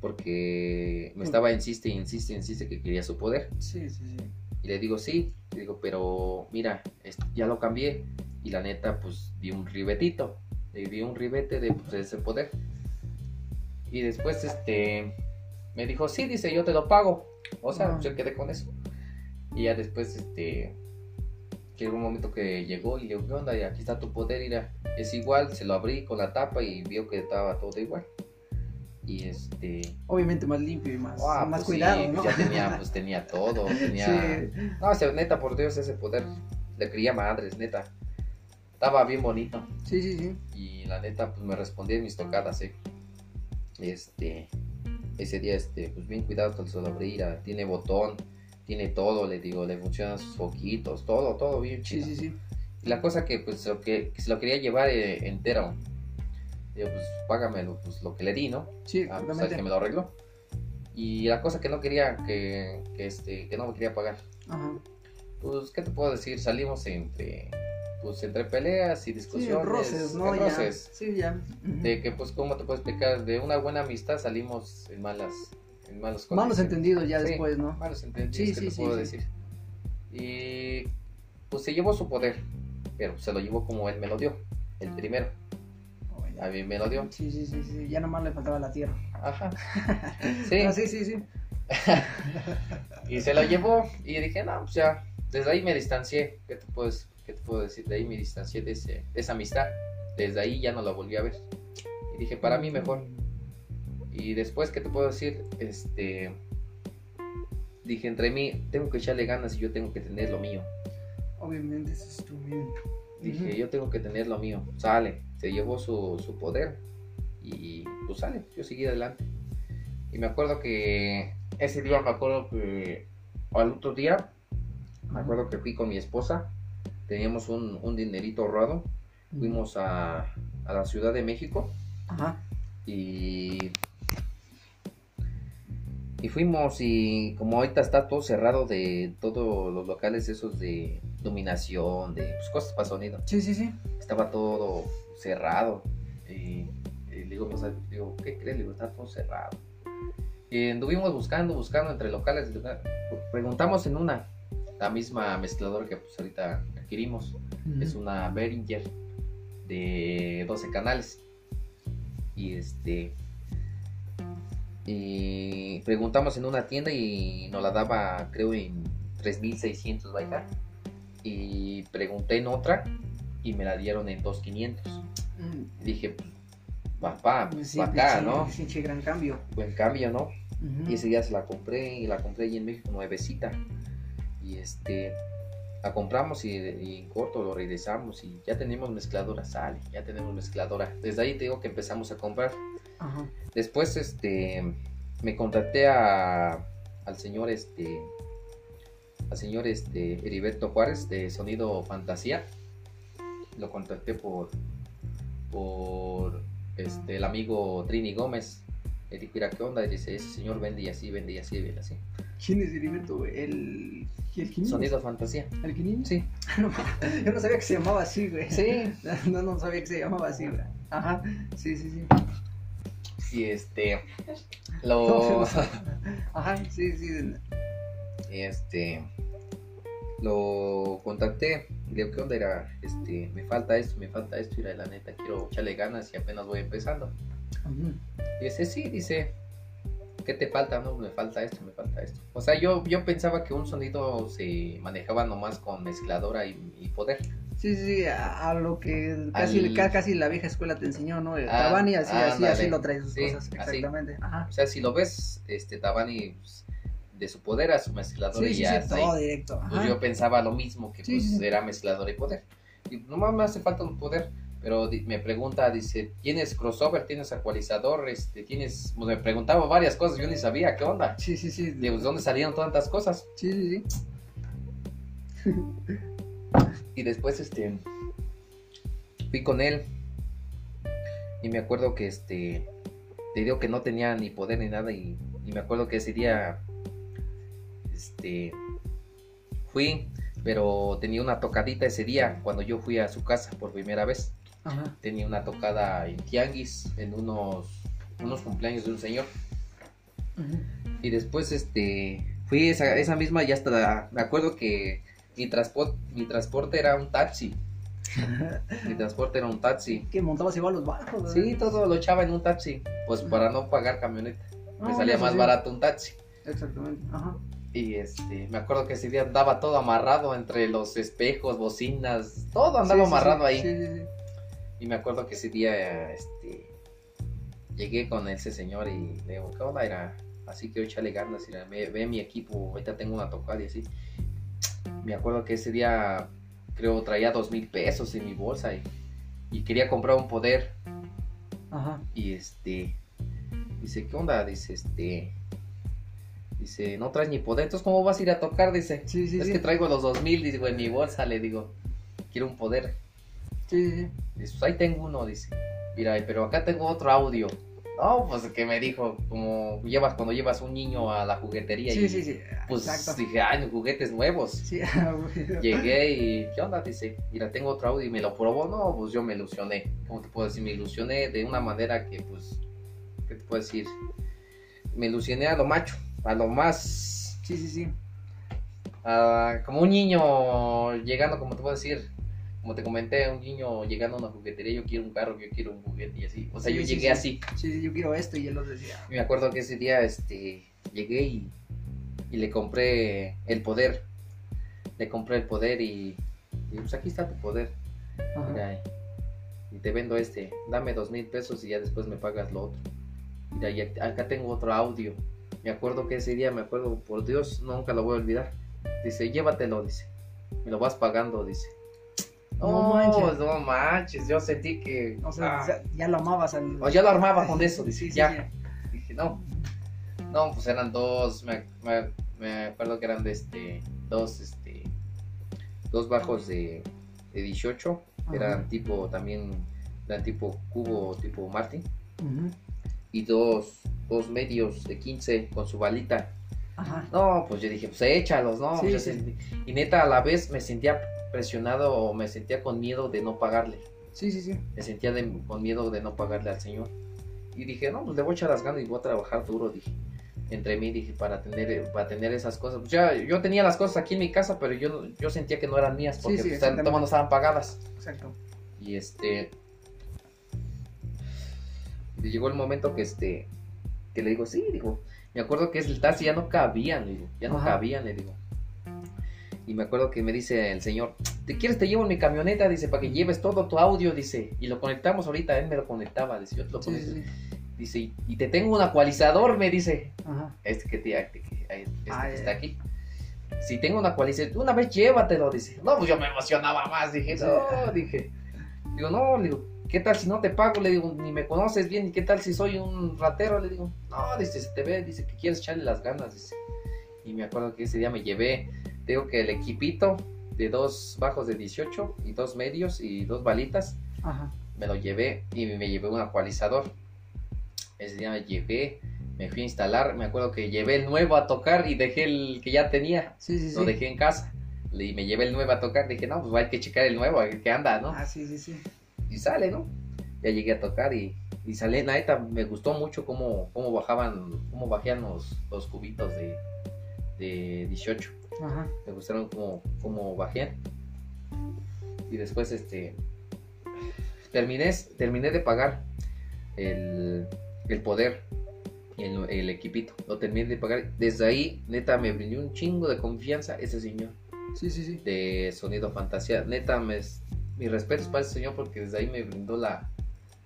Porque me estaba insiste, insiste, insiste que quería su poder. Sí, sí, sí. Y le digo, sí, le digo, pero mira, es- ya lo cambié. Y la neta, pues di un ribetito. Le di un ribete de pues, ese poder. Y después, este, me dijo, sí, dice, yo te lo pago. O sea, Ah. yo quedé con eso. Y ya después, este, llegó un momento que llegó y le digo, ¿qué onda? Y aquí está tu poder, mira, es igual. Se lo abrí con la tapa y vio que estaba todo igual. Y este, Obviamente más limpio y más, Ah, más pues cuidado, sí, ¿no? ya tenía, [LAUGHS] pues tenía todo, tenía... Sí. No, o sea, neta, por Dios, ese poder le quería madres, neta. Estaba bien bonito. Sí, sí, sí. Y la neta, pues me respondía en mis tocadas, eh. Este, ese día, este, pues bien cuidado con su abrir, tiene botón, tiene todo, le digo, le funcionan sus foquitos, todo, todo bien Sí, chido. sí, sí. Y la cosa que, pues, lo que, que se lo quería llevar eh, entero. Digo, pues, págamelo, pues, lo que le di, ¿no? Sí, Ah, pues, que me lo arregló. Y la cosa que no quería, que, que, este, que no me quería pagar. Ajá. Pues, ¿qué te puedo decir? Salimos entre, pues, entre peleas y Sí, discusiones. roces, ¿no? Ya. roces. Sí, ya. Ujú. De que, pues, ¿cómo te puedo explicar? De una buena amistad salimos en malas, en malos entendidos ya Sí, después, ¿no? Malos entendidos, Sí, ¿qué sí, te sí, puedo decir? Y, pues, se llevó su poder, pero se lo llevó como él me lo dio, el primero. Oh. A mí me lo dio. Sí, sí, sí, sí. Ya nomás le faltaba la tierra. Ajá. [LAUGHS] Sí. Ah, sí, sí, sí. [LAUGHS] Y se lo llevó y dije, no, pues ya, desde ahí me distancié. ¿Qué te puedo, qué te puedo decir? De ahí me distancié de, ese- de esa amistad. Desde ahí ya no la volví a ver. Y dije, para mí mejor. Y después, ¿qué te puedo decir? Este. Dije, entre mí, tengo que echarle ganas y yo tengo que tener lo mío. Obviamente, eso estuvo bien. Dije, Ujú. yo tengo que tener lo mío. Sale, se llevó su, su poder. Y pues sale, yo seguí adelante. Y me acuerdo que ese día, me acuerdo que al otro día Me acuerdo que fui con mi esposa, teníamos un, un dinerito ahorrado, fuimos a, a la Ciudad de México Ajá. y y fuimos y como ahorita está todo cerrado de todos los locales esos de dominación, de pues, cosas para sonido, Sí, sí, sí. estaba todo cerrado y, y le digo, pues, digo, ¿qué crees? Le digo, está todo cerrado. Y anduvimos buscando, buscando entre locales, preguntamos en una, la misma mezcladora que pues ahorita adquirimos, es una Behringer de 12 canales. Y este. Y preguntamos en una tienda y nos la daba, creo, en 3600 baita. Y pregunté en otra y me la dieron en 2500. Mm. Dije, pues, va pa, Pues sí, pa acá, ¿no? pinche gran cambio. Buen cambio, ¿no? Ujú. Y ese día se la compré y la compré allí en México nuevecita. Y este, la compramos y, y en corto lo regresamos y ya tenemos mezcladora, sale, ya tenemos mezcladora. Desde ahí te digo que empezamos a comprar. Ajá. Después, este, me contacté a, al señor, este, al señor, este, Heriberto Juárez de Sonido Fantasía. Lo contacté por, por, este, el amigo Trini Gómez. Le mira, ¿qué onda? Y dice, ese señor vende y así, vende y así, vende así. ¿Quién es Heriberto? ¿El, el Quinino? Sonido Fantasía. ¿El Quinino? Sí. [LAUGHS] Yo no sabía que se llamaba así, güey. Sí. [LAUGHS] No, no sabía que se llamaba así, güey. Ajá. Sí, sí, sí. Y este, lo. [LAUGHS] Ajá, sí, sí. este, lo contacté. Le digo, ¿qué onda? Era, este, me falta esto, me falta esto. Y la neta, quiero echarle ganas y apenas voy empezando. Y dice, sí, dice, ¿qué te falta? No, me falta esto, me falta esto. O sea, yo, yo pensaba que un sonido se manejaba nomás con mezcladora y, y poder. Sí, sí, a, a lo que casi, Al- ca- casi la vieja escuela te enseñó, ¿no? El Ah, Tabani así, así, ándale. así lo trae sus Sí, cosas, así. exactamente. Ajá. O sea, si lo ves, este, Tabani, pues, de su poder a su mezcladora Sí, y sí, ya sí, ahí. todo directo. Pues yo pensaba lo mismo, que pues era mezclador y poder. Y nomás me hace falta un poder. Pero me pregunta, dice, ¿tienes crossover? ¿Tienes ecualizador? Este, ¿tienes...? pues, me preguntaba varias cosas, yo ni sabía, ¿qué onda? Sí, sí, sí. Digo, ¿dónde salieron tantas cosas? Sí, sí, sí. [LAUGHS] Y después, este, fui con él. Y me acuerdo que, este, te digo que no tenía ni poder ni nada. Y, y me acuerdo que ese día, este, fui, pero tenía una tocadita ese día cuando yo fui a su casa por primera vez. Ajá. Tenía una tocada en Tianguis, en unos, unos cumpleaños de un señor. Y después, este, fui esa, esa misma y hasta me acuerdo que mi, transporte mi transporte era un taxi. Mi transporte era un taxi. Que montabas igual los bajos, ¿verdad? Sí, todo lo echaba en un taxi. Pues para no pagar camioneta. Ah, Me salía más sí. barato un taxi. Exactamente. Ajá. Y este, me acuerdo que ese día andaba todo amarrado entre los espejos, bocinas, todo andaba Sí, sí, amarrado ahí. Y me acuerdo que ese día, este, llegué con ese señor y le digo, ¿qué onda? Era, así que echarle ganas, y ve, ve mi equipo, ahorita tengo una tocada y así. Me acuerdo que ese día, creo, traía dos mil pesos en mi bolsa y, y quería comprar un poder. Ajá. Y este, dice, ¿qué onda? Dice, este, dice, no traes ni poder, entonces ¿cómo vas a ir a tocar? Dice, Sí, sí, es sí. que traigo los dos mil, digo, en mi bolsa, le digo, quiero un poder. Sí, sí, sí. Dice, pues ahí tengo uno, dice. Mira, pero acá tengo otro audio. No, pues que me dijo, como llevas cuando llevas un niño a la juguetería Sí, y sí, sí. pues Exacto. dije, ay, juguetes nuevos. Sí, [LAUGHS] Llegué y, ¿qué onda? Dice, mira, tengo otro audio y me lo probó. No, pues yo me ilusioné. ¿Cómo te puedo decir? Me ilusioné de una manera que, pues, ¿qué te puedo decir? Me ilusioné a lo macho, a lo más Sí, sí, sí. Ah, como un niño llegando, como te puedo decir, como te comenté, un niño llegando a una juguetería, yo quiero un carro, yo quiero un juguete y así. O sea, Sí, yo sí, llegué sí. así. Sí, sí, yo quiero esto y él lo decía. Me acuerdo que ese día este, llegué y, y le compré el poder. Le compré el poder y, y, pues aquí está tu poder. Mira, y te vendo este, dame dos mil pesos y ya después me pagas lo otro. Mira, y ac- acá tengo otro audio. Me acuerdo que ese día, me acuerdo, por Dios, nunca lo voy a olvidar. Dice, llévatelo, dice. Me lo vas pagando, dice. No No, manches. no manches, yo sentí que... O sea, ah, ya, lo amabas al. o ya lo armaba con eso, dice, Sí, sí, ya. Dije, no. No, pues eran dos, me, me- me acuerdo que eran de este, dos, este, dos bajos de, de 18, eran Ajá. tipo también, eran tipo cubo, tipo Martin, y dos, dos medios de 15 con su balita. Ajá. No, pues yo dije, pues échalos, ¿no? Sí, Yo sí. sentí- Y neta, a la vez me sentía presionado o me sentía con miedo de no pagarle. Sí, sí, sí. Me sentía de- con miedo de no pagarle al señor. Y dije, no, pues le voy a echar las ganas y voy a trabajar duro, dije. Entre mí, dije, para tener, para tener esas cosas. Pues ya, yo tenía las cosas aquí en mi casa, pero yo, yo sentía que no eran mías, porque Sí, pues, no estaban pagadas. Exacto. Y este. y llegó el momento que este. Que le digo, sí, digo. Me acuerdo que el taxi ya no cabían, le digo. Ya no Ajá. cabían, le digo. Y me acuerdo que me dice el señor, ¿te quieres te llevo en mi camioneta? Dice, para que lleves todo tu audio, dice. Y lo conectamos ahorita, él me lo conectaba, dice, yo te lo Sí. Dice, y, te tengo un ecualizador, me dice. Ajá. Este que, te, este que- este Ah, que está aquí. Si tengo una ecualizador, una vez llévatelo, dice. No, pues yo me emocionaba más, dije, no, dije. Digo, no, le digo, ¿qué tal si no te pago? Le digo, ni me conoces bien, ¿y qué tal si soy un ratero? Le digo, no, dice, se te ve, dice que quieres echarle las ganas, dice. Y me acuerdo que ese día me llevé, digo que el equipito de dos bajos de 18 y dos medios y dos balitas, Ajá. me lo llevé y me llevé un ecualizador. Ese día me llevé, me fui a instalar, me acuerdo que llevé el nuevo a tocar y dejé el que ya tenía, Sí, sí, sí. lo dejé en casa. Y me llevé el nuevo a tocar, dije, no, pues hay que checar el nuevo, a ver qué anda, ¿no? Ah, sí, sí, sí. Y sale, ¿no? Ya llegué a tocar y, y sale, la neta, me gustó mucho cómo, cómo bajaban, cómo bajían los, los cubitos de, de 18 Ajá. me gustaron como, como bajé. Y después, este, terminé, terminé de pagar el, el poder y el, el equipito. Lo terminé de pagar. Desde ahí, neta, me brindó un chingo de confianza ese señor Sí, sí, sí. de Sonido Fantasía. Neta, me, mis respetos para ese señor porque desde ahí me brindó la,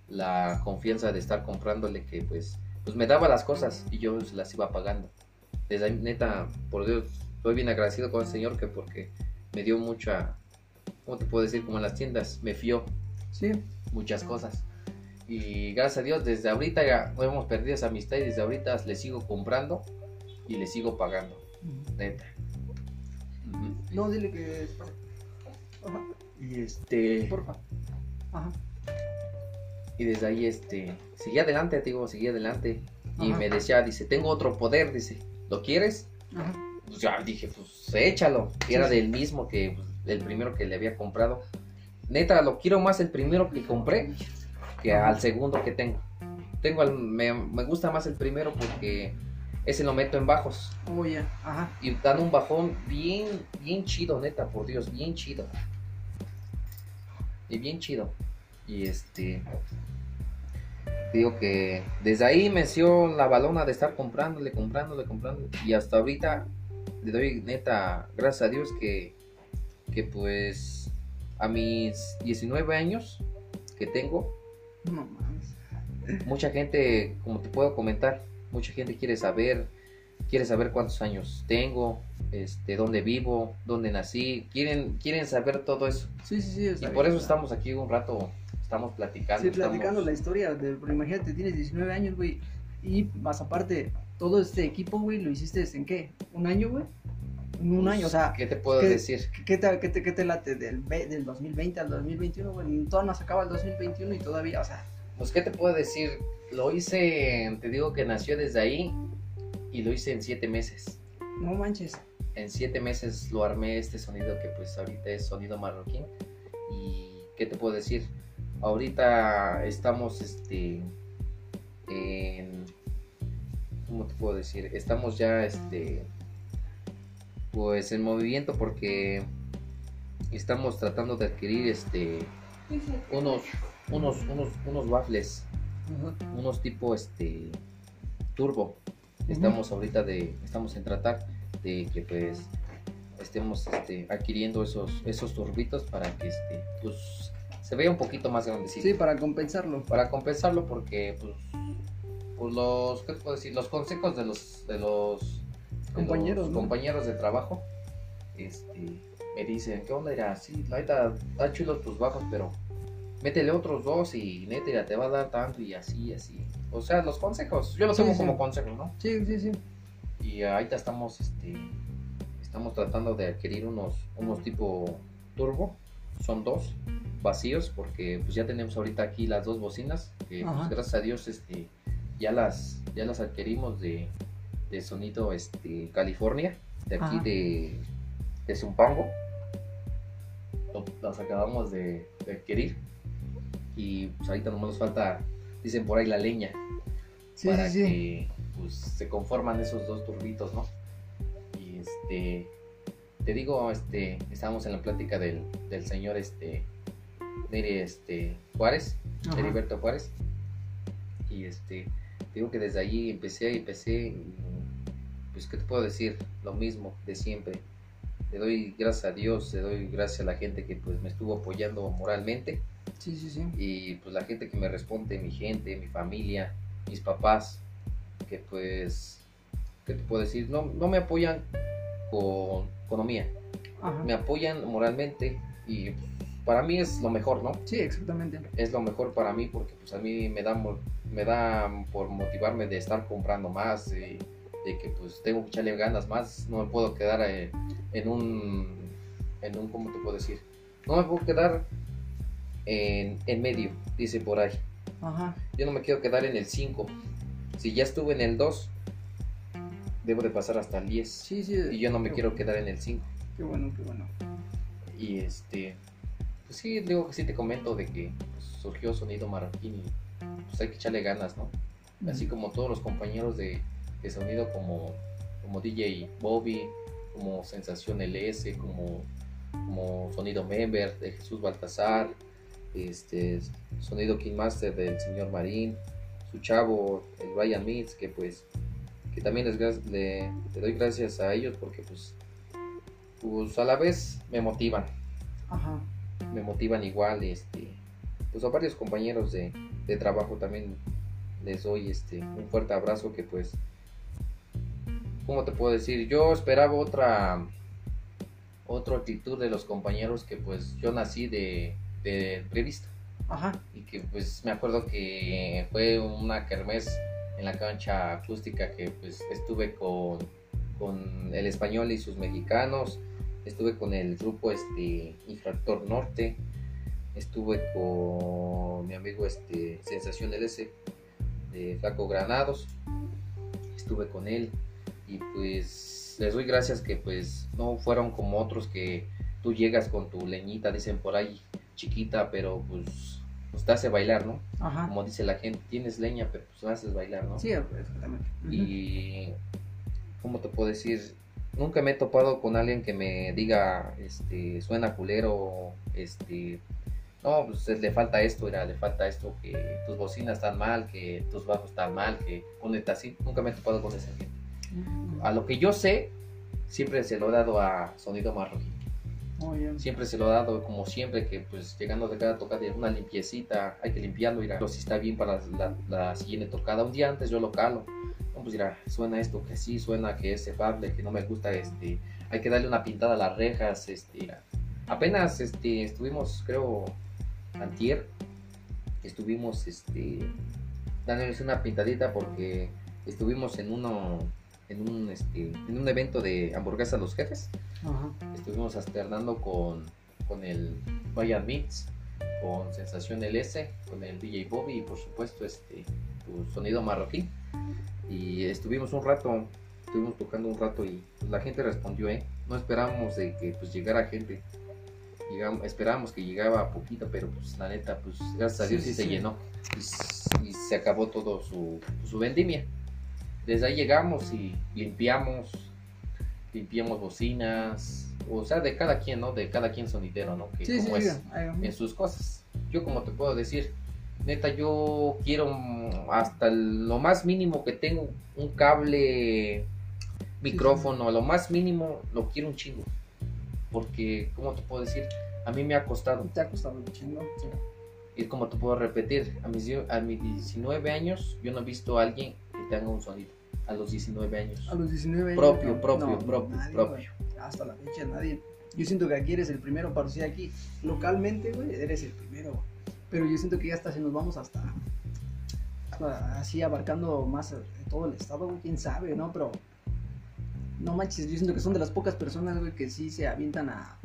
la confianza de estar comprándole que pues, pues me daba las cosas y yo se las iba pagando. Desde ahí, neta, por Dios, estoy bien agradecido con el señor que porque me dio mucha, ¿cómo te puedo decir? Como en las tiendas, me fió Sí. muchas cosas. Y gracias a Dios, desde ahorita ya no hemos perdido esa amistad y desde ahorita le sigo comprando y le sigo pagando, neta. No, dile que. Ajá. Y este. Porfa. Ajá. Y desde ahí, este, seguí adelante, te digo, seguí adelante. Y me decía, dice, tengo otro poder, dice, ¿lo quieres? Ajá. Pues ya dije, pues échalo. Y era sí. del mismo que pues, el primero que le había comprado. Neta, lo quiero más el primero que compré que al segundo que tengo. Tengo al- me, me gusta más el primero porque ese lo meto en bajos. Oh, ya. Ajá. Y dan un bajón bien, bien chido, neta, por Dios, bien chido. Y bien chido. Y este. Digo que desde ahí me dio la balona de estar comprándole, comprándole, comprándole. Y hasta ahorita le doy neta, gracias a Dios que, que pues a mis 19 años que tengo, No mames. mucha gente, como te puedo comentar, mucha gente quiere saber, quiere saber cuántos años tengo, este, dónde vivo, dónde nací, quieren, quieren saber todo eso. Sí, sí, sí. Y por eso estamos aquí un rato, estamos platicando. Sí, platicando estamos- la historia. De, imagínate, tienes 19 años, güey. Y más aparte, todo este equipo, güey, lo hiciste en qué? ¿Un año, güey? En un Pues, año, o sea. ¿Qué te puedo ¿qué- decir? ¿Qué- ¿Qué te, qué te, qué te late del, del 2020 al 2021, güey? Todavía no se acaba el 2021 y todavía, o sea. Pues, ¿qué te puedo decir? Lo hice, te digo que nació desde ahí y lo hice en siete meses. No manches. En siete meses lo armé este sonido que pues ahorita es sonido marroquín. Y ¿qué te puedo decir? Ahorita estamos este en ¿cómo te puedo decir? Estamos ya este pues en movimiento porque estamos tratando de adquirir este unos unos unos unos waffles Unos tipo este turbo estamos ahorita de estamos en tratar de que pues estemos este, adquiriendo esos esos turbitos para que este pues se vea un poquito más grandecito Sí, para compensarlo. para compensarlo porque pues pues los ¿qué puedo decir? los consejos de los de los de Compañeros, los ¿no? compañeros de trabajo este me dicen qué onda era sí la neta está chulo tus bajos pero métele otros dos y neta ya te va a dar tanto y así y así o sea los consejos yo los Sí, tomo sí. como consejos no Sí, sí, sí. y ahorita estamos este estamos tratando de adquirir unos unos tipo turbo, son dos vacíos porque pues ya tenemos ahorita aquí las dos bocinas que pues, gracias a Dios este ya las ya las adquirimos de, de sonido este California de aquí Ajá. de, de Zumpango las acabamos de, de adquirir y pues ahorita nomás nos falta dicen por ahí la leña Sí, para sí, que pues, se conforman esos dos turbitos, ¿no? Y este, te digo, este, estábamos en la plática del, del señor este, Neri, este, Juárez, Ajá. Heriberto Juárez, y este, digo que desde allí empecé, empecé, y, pues, ¿qué te puedo decir? Lo mismo de siempre. Le doy gracias a Dios, le doy gracias a la gente que pues me estuvo apoyando moralmente Sí, sí, sí. y pues la gente que me responde, mi gente, mi familia, mis papás, que pues, ¿qué te puedo decir? No, no me apoyan con economía, Ajá. me apoyan moralmente y pues, para mí es lo mejor, ¿no? Sí, exactamente. Es lo mejor para mí porque pues a mí me da, me da por motivarme de estar comprando más, de, de que pues tengo que echarle ganas más, no me puedo quedar eh, en un, en un, ¿cómo te puedo decir? No me puedo quedar en, en medio, dice por ahí. Ajá. Yo no me quiero quedar en el 5. Si ya estuve en el 2, debo de pasar hasta el 10. Sí, sí. Y yo no me quiero quedar en el 5. Qué bueno, qué bueno. Y este, pues sí, digo que sí te comento de que pues, surgió Sonido Marroquín y pues hay que echarle ganas, ¿no? Así como todos los compañeros de, de sonido como, como DJ Bobby, como Sensación LS, como, como Sonido Member de Jesús Baltasar, este Sonido King Master del señor Marín, su chavo, el Brian Meets, que pues que también les, le, le doy gracias a ellos porque pues, pues a la vez me motivan, Ajá. me motivan igual, este, pues a varios compañeros de, de trabajo también les doy este un fuerte abrazo que pues, ¿cómo te puedo decir? Yo esperaba otra, otra actitud de los compañeros que pues yo nací de, de revista Ajá. y que pues me acuerdo que fue una kermés en la cancha acústica que pues estuve con, con el español y sus mexicanos, estuve con el grupo este Infractor Norte, estuve con mi amigo este Sensación LS de Flaco Granados, estuve con él. Y pues les doy gracias que pues no fueron como otros que tú llegas con tu leñita, dicen por ahí, chiquita, pero pues, pues te hace bailar, ¿no? Ajá. Como dice la gente, tienes leña, pero pues haces bailar, ¿no? Sí, exactamente. Y, ¿cómo te puedo decir? Nunca me he topado con alguien que me diga, este, suena culero, este, no, pues le falta esto, era, le falta esto, que tus bocinas están mal, que tus bajos están mal, que ponete así. Nunca me he topado con esa gente. A lo que yo sé, siempre se lo he dado a Sonido Marroquín. Siempre se lo he dado, como siempre, que pues llegando de cada tocada, una limpiecita, hay que limpiarlo, mira, si está bien para la, siguiente tocada. Un día antes yo lo calo, pues mira, suena esto, que sí, suena que es cefable, que no me gusta, este, hay que darle una pintada a las rejas, este, apenas, este, estuvimos, creo, antier, estuvimos, este, dándoles una pintadita porque estuvimos en uno, en un, este, en un evento de hamburguesas los jefes, Ajá. estuvimos alternando con, con el Bayern Mix, con Sensación LS, con el DJ Bobby y por supuesto este tu sonido marroquí. Y estuvimos un rato, estuvimos tocando un rato y pues, la gente respondió, ¿eh? No esperábamos de que pues llegara gente. Llegamos, esperábamos que llegaba poquito, pero pues la neta, pues gracias a Dios sí, sí, se sí. llenó y, y se acabó todo su, su vendimia. Desde ahí llegamos y limpiamos, limpiamos bocinas, o sea, de cada quien, ¿no? De cada quien sonidero, ¿no? Que Sí, como sí. es en sus cosas. Yo como te puedo decir, neta, yo quiero hasta lo más mínimo que tengo, un cable, micrófono, lo más mínimo, lo quiero un chingo. Porque, como te puedo decir, a mí me ha costado. Te ha costado un chingo. Sí. Y como te puedo repetir, a mis, a mis 19 años yo no he visto a alguien tenga un sonido. A los 19 años. A los 19 años. Propio, no, propio, no, propio, nadie, propio. Hasta la fecha nadie. Yo siento que aquí eres el primero para decir aquí localmente, güey, eres el primero. Pero yo siento que ya hasta si nos vamos hasta, hasta así abarcando más todo el estado, güey, quién sabe, ¿no? Pero no manches, yo siento que son de las pocas personas, güey, que sí se avientan a,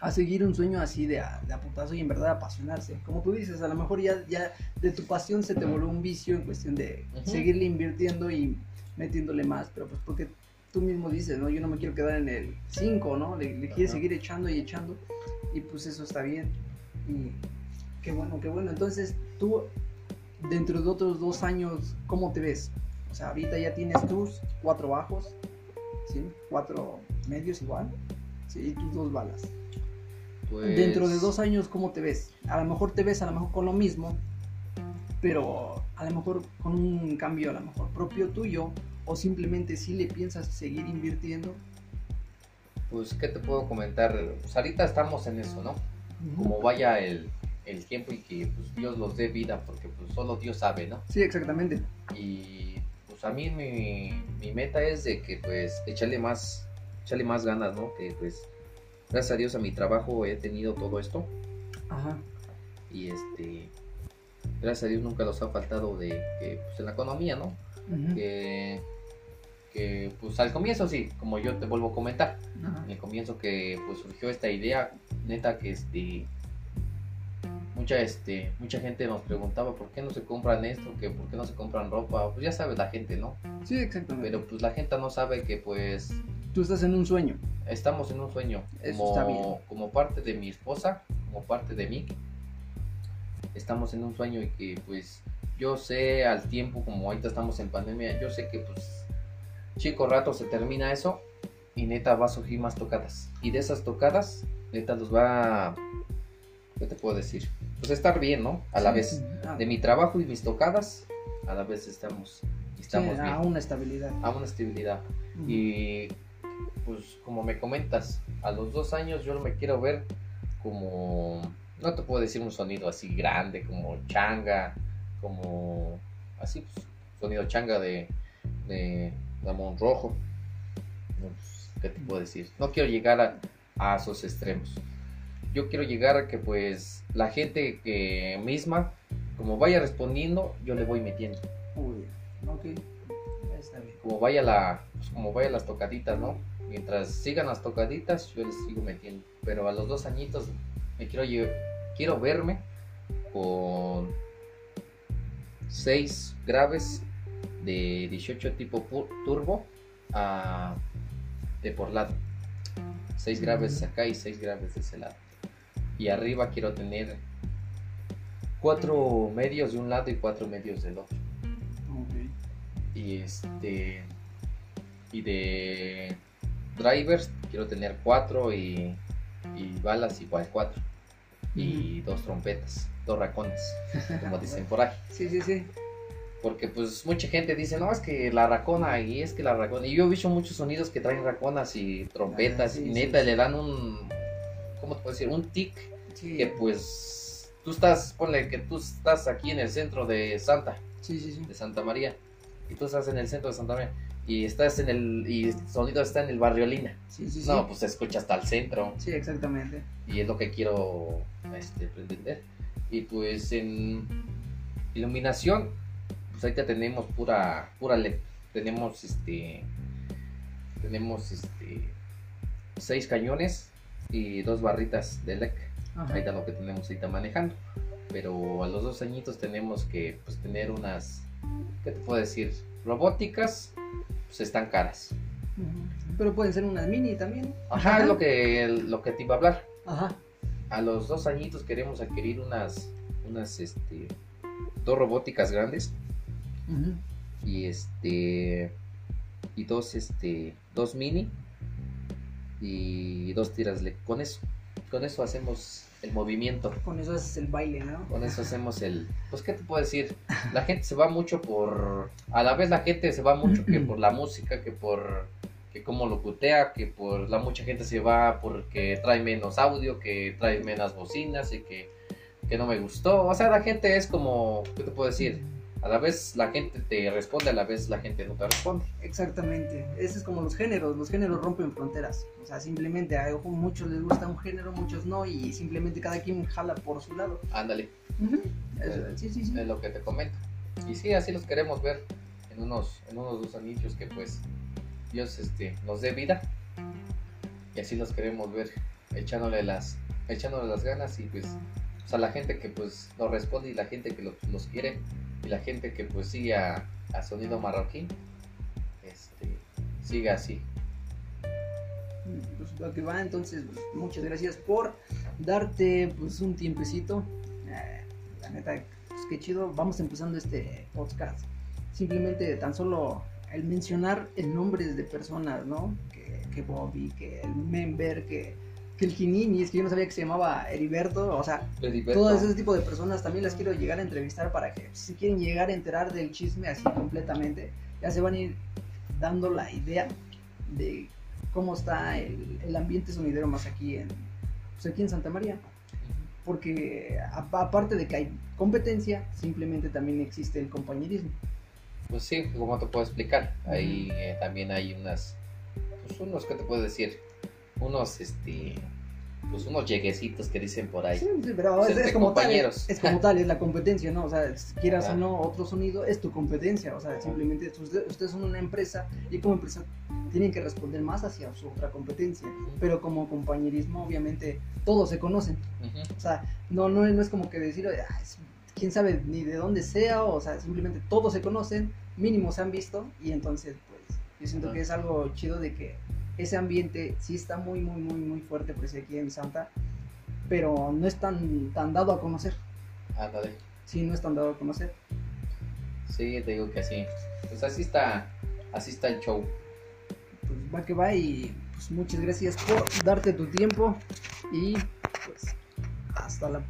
a seguir un sueño así de a, de a putazo y en verdad apasionarse. Como tú dices, a lo mejor ya, ya de tu pasión se te volvió un vicio en cuestión de seguirle invirtiendo y metiéndole más, pero pues porque tú mismo dices, ¿no? Yo no me quiero quedar en el 5, ¿no? Le, le quieres seguir echando y echando y pues eso está bien. Y qué bueno, qué bueno. Entonces, tú dentro de otros dos años, ¿cómo te ves? O sea, ahorita ya tienes tus cuatro bajos, ¿sí? Cuatro medios igual, ¿sí? Y tus dos balas. Pues, Dentro de dos años, ¿cómo te ves? A lo mejor te ves a lo mejor con lo mismo, pero a lo mejor con un cambio a lo mejor propio tuyo, o simplemente si le piensas seguir invirtiendo. Pues, ¿qué te puedo comentar? Pues ahorita estamos en eso, ¿no? Como vaya el, el tiempo y que pues, Dios los dé vida, porque pues solo Dios sabe, ¿no? Sí, exactamente. Y pues a mí mi, mi meta es de que pues echarle más, echarle más ganas, ¿no? Que pues gracias a Dios a mi trabajo he tenido todo esto Ajá. y este gracias a Dios nunca nos ha faltado de que pues en la economía, ¿no? Que, que pues al comienzo sí, como yo te vuelvo a comentar, Ajá. en el comienzo que pues surgió esta idea, neta que este mucha este mucha gente nos preguntaba por qué no se compran esto, que por qué no se compran ropa, pues ya sabes la gente, ¿no? Sí, exactamente. Pero pues la gente no sabe que pues Tú estás en un sueño. estamos en un sueño Eso como, está bien. como parte de mi esposa, como parte de mí. Estamos en un sueño y que pues yo sé al tiempo, como ahorita estamos en pandemia, yo sé que pues chico rato se termina eso y neta va a surgir más tocadas. Y de esas tocadas, neta los va, ¿qué te puedo decir? Pues estar bien, ¿no? A la Sí, vez. De mi trabajo y mis tocadas, a la vez estamos, sí, estamos a bien. una estabilidad. A una estabilidad. Y pues como me comentas, a los dos años yo me quiero ver como, no te puedo decir un sonido así grande, como changa, como así, pues, sonido changa de, de Ramón Rojo. No, pues, ¿Qué te puedo decir? No quiero llegar a, a esos extremos. Yo quiero llegar a que pues la gente que misma, como vaya respondiendo, yo le voy metiendo bien. Ok. Está bien. como vaya la pues, como vaya las tocaditas no mientras sigan las tocaditas yo les sigo metiendo. Pero a los dos añitos me quiero quiero verme con seis graves de 18 tipo turbo a de por lado. Seis graves acá y seis graves de ese lado. Y arriba quiero tener cuatro medios de un lado y cuatro medios del otro. Y este y de drivers quiero tener cuatro y, y balas igual cuatro. Y dos trompetas dos racones como dicen por ahí. Sí, sí, sí. porque pues mucha gente dice no es que la racona y es que la racona y yo he visto muchos sonidos que traen raconas y trompetas Ah, sí, y neta sí. le dan un cómo te puedo decir un tic que pues tú estás ponle que tú estás aquí en el centro de Santa sí, sí, sí. de Santa María y tú estás en el centro de Santa María y estás en el y el sonido está en el barrio Lina Sí, sí, sí. no pues se escucha hasta el centro Sí, exactamente. y es lo que quiero este pretender y pues en iluminación pues ahorita tenemos pura pura LED tenemos este tenemos este seis cañones y dos barritas de LED Ajá. ahorita lo que tenemos ahorita manejando. Pero a los dos añitos tenemos que pues, tener unas, ¿qué te puedo decir? Robóticas, pues están caras. Pero pueden ser unas mini también. Ajá, es lo que, lo que te iba a hablar. Ajá. A los dos añitos queremos adquirir unas, unas, este, dos robóticas grandes y este, y dos, este, dos mini y dos tiras. Con eso, con eso hacemos el movimiento. Con eso haces el baile, ¿no? Con eso hacemos el... Pues, ¿qué te puedo decir? La gente se va mucho por... A la vez la gente se va mucho que por la música, que por... Que cómo lo cutea, que por... La mucha gente se va porque trae menos audio, que trae menos bocinas y que... Que no me gustó. O sea, la gente es como... ¿Qué te puedo decir? A la vez la gente te responde, a la vez la gente no te responde. Exactamente. Ese es como los géneros. Los géneros rompen fronteras. O sea, simplemente a muchos les gusta un género, muchos no. Y simplemente cada quien jala por su lado. Ándale, Ujú. Eso, sí, sí, sí. es lo que te comento. Y sí, así los queremos ver en unos, en unos dos anillos que pues Dios este, nos dé vida. Y así los queremos ver echándole las, echándole las ganas y pues, o sea, la gente que pues nos responde y la gente que los, los quiere y la gente que pues sigue a, Sonido Marroquín, este, sigue así. Pues lo que va, entonces, pues, muchas gracias por darte pues un tiempecito. Eh, la neta, pues qué chido. Vamos empezando este podcast. Simplemente tan solo el mencionar el nombre de personas, ¿no? Que, que Bobby, que el Member, que, que el Ginini, es que yo no sabía que se llamaba Heriberto, o sea, Heriberto. todo ese tipo de personas también las quiero llegar a entrevistar para que si quieren llegar a enterar del chisme así completamente, ya se van a ir dando la idea de cómo está el, el ambiente sonidero más aquí en, pues aquí en Santa María. Porque a- aparte de que hay competencia, simplemente también existe el compañerismo. Pues sí, como te puedo explicar, ahí eh, también hay unas, pues unos, ¿qué te puedo decir? Unos, este, pues unos lleguecitos que dicen por ahí. Sí, sí, pero Pues es, como tal, compañeros. es como tal, es la competencia, ¿no? O sea, si quieras Ajá. o no otro sonido, es tu competencia. O sea, simplemente usted- ustedes son una empresa y como empresa tienen que responder más hacia su otra competencia. Pero como compañerismo, obviamente, todos se conocen. O sea, no, no, no es como que decir, "Ah, es- quién sabe ni de dónde sea, o sea, simplemente todos se conocen, mínimo se han visto, y entonces, pues, yo siento que es algo chido de que ese ambiente sí está muy, muy, muy, muy fuerte, pues, aquí en Santa, pero no es tan, tan dado a conocer, Ándale. sí, no es tan dado a conocer. Sí, te digo que sí. Pues así está, así está el show. Pues va que va, y pues muchas gracias por darte tu tiempo, y pues, hasta la